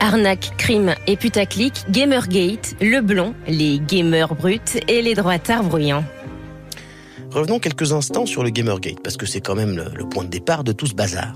Arnaque, crime et putaclic, Gamergate, le blond, les gamers bruts et les droitards bruyants. Revenons quelques instants sur le Gamergate, parce que c'est quand même le, point de départ de tout ce bazar.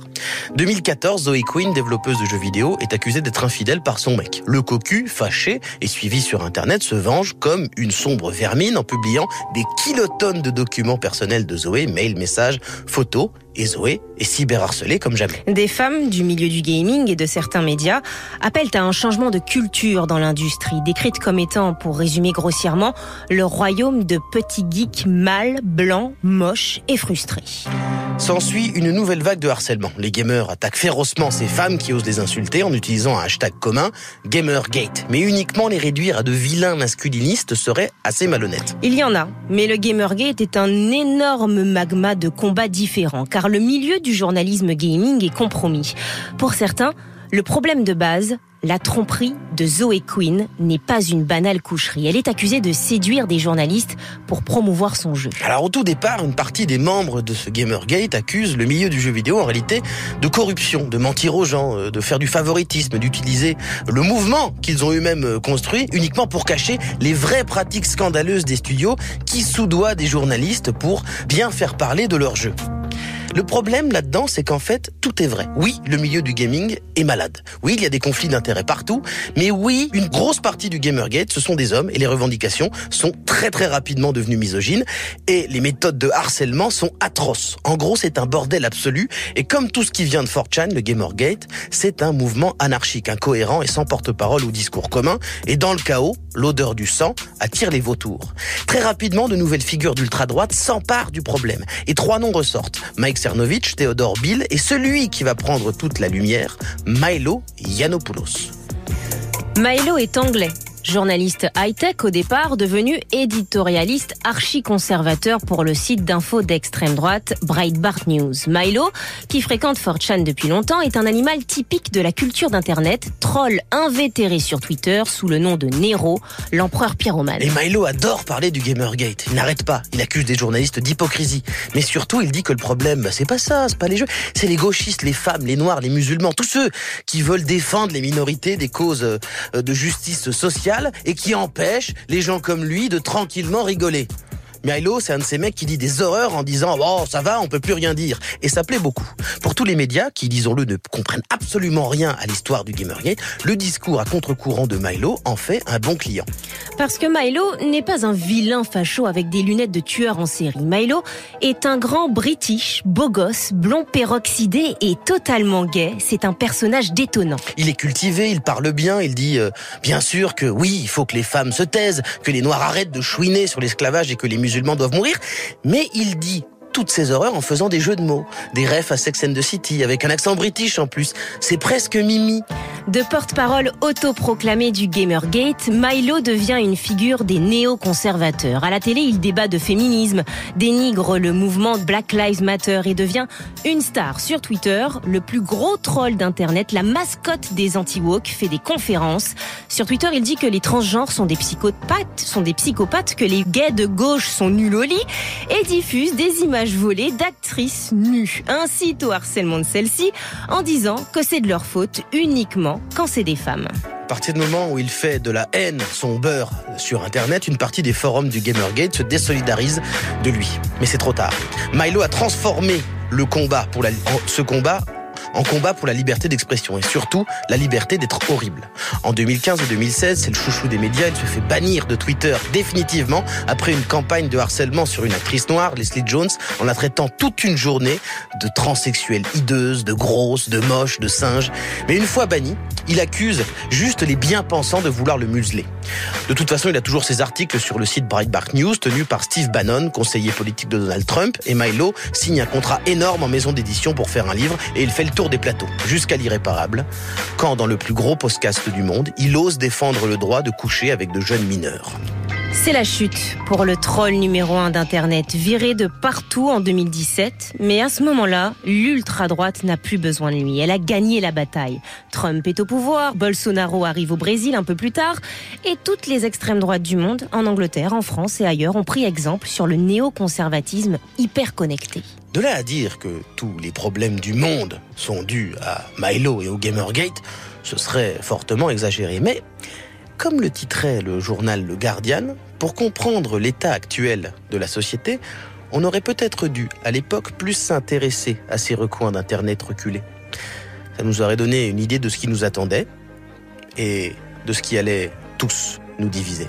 2014, Zoe Quinn, développeuse de jeux vidéo, est accusée d'être infidèle par son mec. Le cocu, fâché et suivi sur Internet, se venge comme une sombre vermine en publiant des kilotonnes de documents personnels de Zoé, mails, messages, photos et Zoé est cyberharcelée comme jamais. Des femmes du milieu du gaming et de certains médias appellent à un changement de culture dans l'industrie, décrite comme étant, pour résumer grossièrement, le royaume de petits geeks mâles, blancs, moches et frustrés. S'ensuit une nouvelle vague de harcèlement. Les gamers attaquent férocement ces femmes qui osent les insulter en utilisant un hashtag commun, Gamergate. Mais uniquement les réduire à de vilains masculinistes serait assez malhonnête. Il y en a, mais le Gamergate est un énorme magma de combats différents, car le milieu du journalisme gaming est compromis. Pour certains, le problème de base, la tromperie de Zoé Quinn n'est pas une banale coucherie. Elle est accusée de séduire des journalistes pour promouvoir son jeu. Alors au tout départ, une partie des membres de ce Gamergate accuse le milieu du jeu vidéo en réalité de corruption, de mentir aux gens, euh, de faire du favoritisme, d'utiliser le mouvement qu'ils ont eux-mêmes euh, construit uniquement pour cacher les vraies pratiques scandaleuses des studios qui soudoient des journalistes pour bien faire parler de leur jeu. Le problème là-dedans, c'est qu'en fait, tout est vrai. Oui, le milieu du gaming est malade. Oui, il y a des conflits d'intérêts partout. Mais oui, une grosse partie du Gamergate, ce sont des hommes et les revendications sont très très rapidement devenues misogynes et les méthodes de harcèlement sont atroces. En gros, c'est un bordel absolu et comme tout ce qui vient de 4chan, le Gamergate, c'est un mouvement anarchique, incohérent et sans porte-parole ou discours commun. Et dans le chaos, l'odeur du sang attire les vautours. Très rapidement, de nouvelles figures d'ultra-droite s'emparent du problème et trois noms ressortent. Mike Cernovich, Théodore Bill et celui qui va prendre toute la lumière, Milo Yiannopoulos. Milo est anglais. Journaliste high-tech au départ, devenu éditorialiste archi-conservateur pour le site d'info d'extrême droite Breitbart News. Milo, qui fréquente 4chan depuis longtemps, est un animal typique de la culture d'Internet, troll invétéré sur Twitter sous le nom de Nero, l'empereur pyromane. Et Milo adore parler du Gamergate. Il n'arrête pas. Il accuse des journalistes d'hypocrisie. Mais surtout, il dit que le problème, bah, c'est pas ça, c'est pas les jeux. C'est les gauchistes, les femmes, les noirs, les musulmans, tous ceux qui veulent défendre les minorités, des causes euh, de justice sociale et qui empêche les gens comme lui de tranquillement rigoler. Milo, c'est un de ces mecs qui dit des horreurs en disant oh ça va, on peut plus rien dire. Et ça plaît beaucoup. Pour tous les médias qui, disons-le, ne comprennent absolument rien à l'histoire du Gamergate, le discours à contre-courant de Milo en fait un bon client. Parce que Milo n'est pas un vilain facho avec des lunettes de tueur en série. Milo est un grand british, beau gosse, blond peroxydé et totalement gay. C'est un personnage détonnant. Il est cultivé, il parle bien, il dit euh, bien sûr que oui, il faut que les femmes se taisent, que les noirs arrêtent de chouiner sur l'esclavage et que les musulmans musulmans doivent mourir, mais il dit toutes ces horreurs en faisant des jeux de mots, des refs à Sex and the City, avec un accent british en plus. C'est presque Mimi. De porte-parole autoproclamé du Gamergate, Milo devient une figure des néo-conservateurs. À la télé, il débat de féminisme, dénigre le mouvement Black Lives Matter et devient une star sur Twitter, le plus gros troll d'internet, la mascotte des anti-woke, fait des conférences. Sur Twitter, il dit que les transgenres sont des psychopathes, sont des psychopathes, que les gays de gauche sont nuls au lit et diffuse des images volées d'actrices nues. Incite au harcèlement de celles-ci en disant que c'est de leur faute uniquement quand c'est des femmes. À partir du moment où il fait de la haine son beurre sur Internet, une partie des forums du Gamergate se désolidarise de lui. Mais c'est trop tard. Milo a transformé le combat pour la, ce combat en combat pour la liberté d'expression et surtout la liberté d'être horrible. En 2015 et 2016, c'est le chouchou des médias, il se fait bannir de Twitter définitivement après une campagne de harcèlement sur une actrice noire, Leslie Jones, en la traitant toute une journée de transsexuelle hideuse, de grosse, de moche, de singe. Mais une fois banni, il accuse juste les bien-pensants de vouloir le museler. De toute façon, il a toujours ses articles sur le site Breitbart News tenu par Steve Bannon, conseiller politique de Donald Trump, et Milo signe un contrat énorme en maison d'édition pour faire un livre et il fait le tour des plateaux, jusqu'à l'irréparable, quand dans le plus gros podcast du monde, il ose défendre le droit de coucher avec de jeunes mineurs. C'est la chute pour le troll numéro un d'Internet, viré de partout en 2017. Mais à ce moment-là, l'ultra-droite n'a plus besoin de lui. Elle a gagné la bataille. Trump est au pouvoir, Bolsonaro arrive au Brésil un peu plus tard, et toutes les extrêmes droites du monde, en Angleterre, en France et ailleurs, ont pris exemple sur le néoconservatisme hyper connecté. De là à dire que tous les problèmes du monde sont dus à Milo et au Gamergate, ce serait fortement exagéré. Mais comme le titrait le journal Le Guardian, pour comprendre l'état actuel de la société, on aurait peut-être dû, à l'époque, plus s'intéresser à ces recoins d'Internet reculés. Ça nous aurait donné une idée de ce qui nous attendait et de ce qui allait tous nous diviser.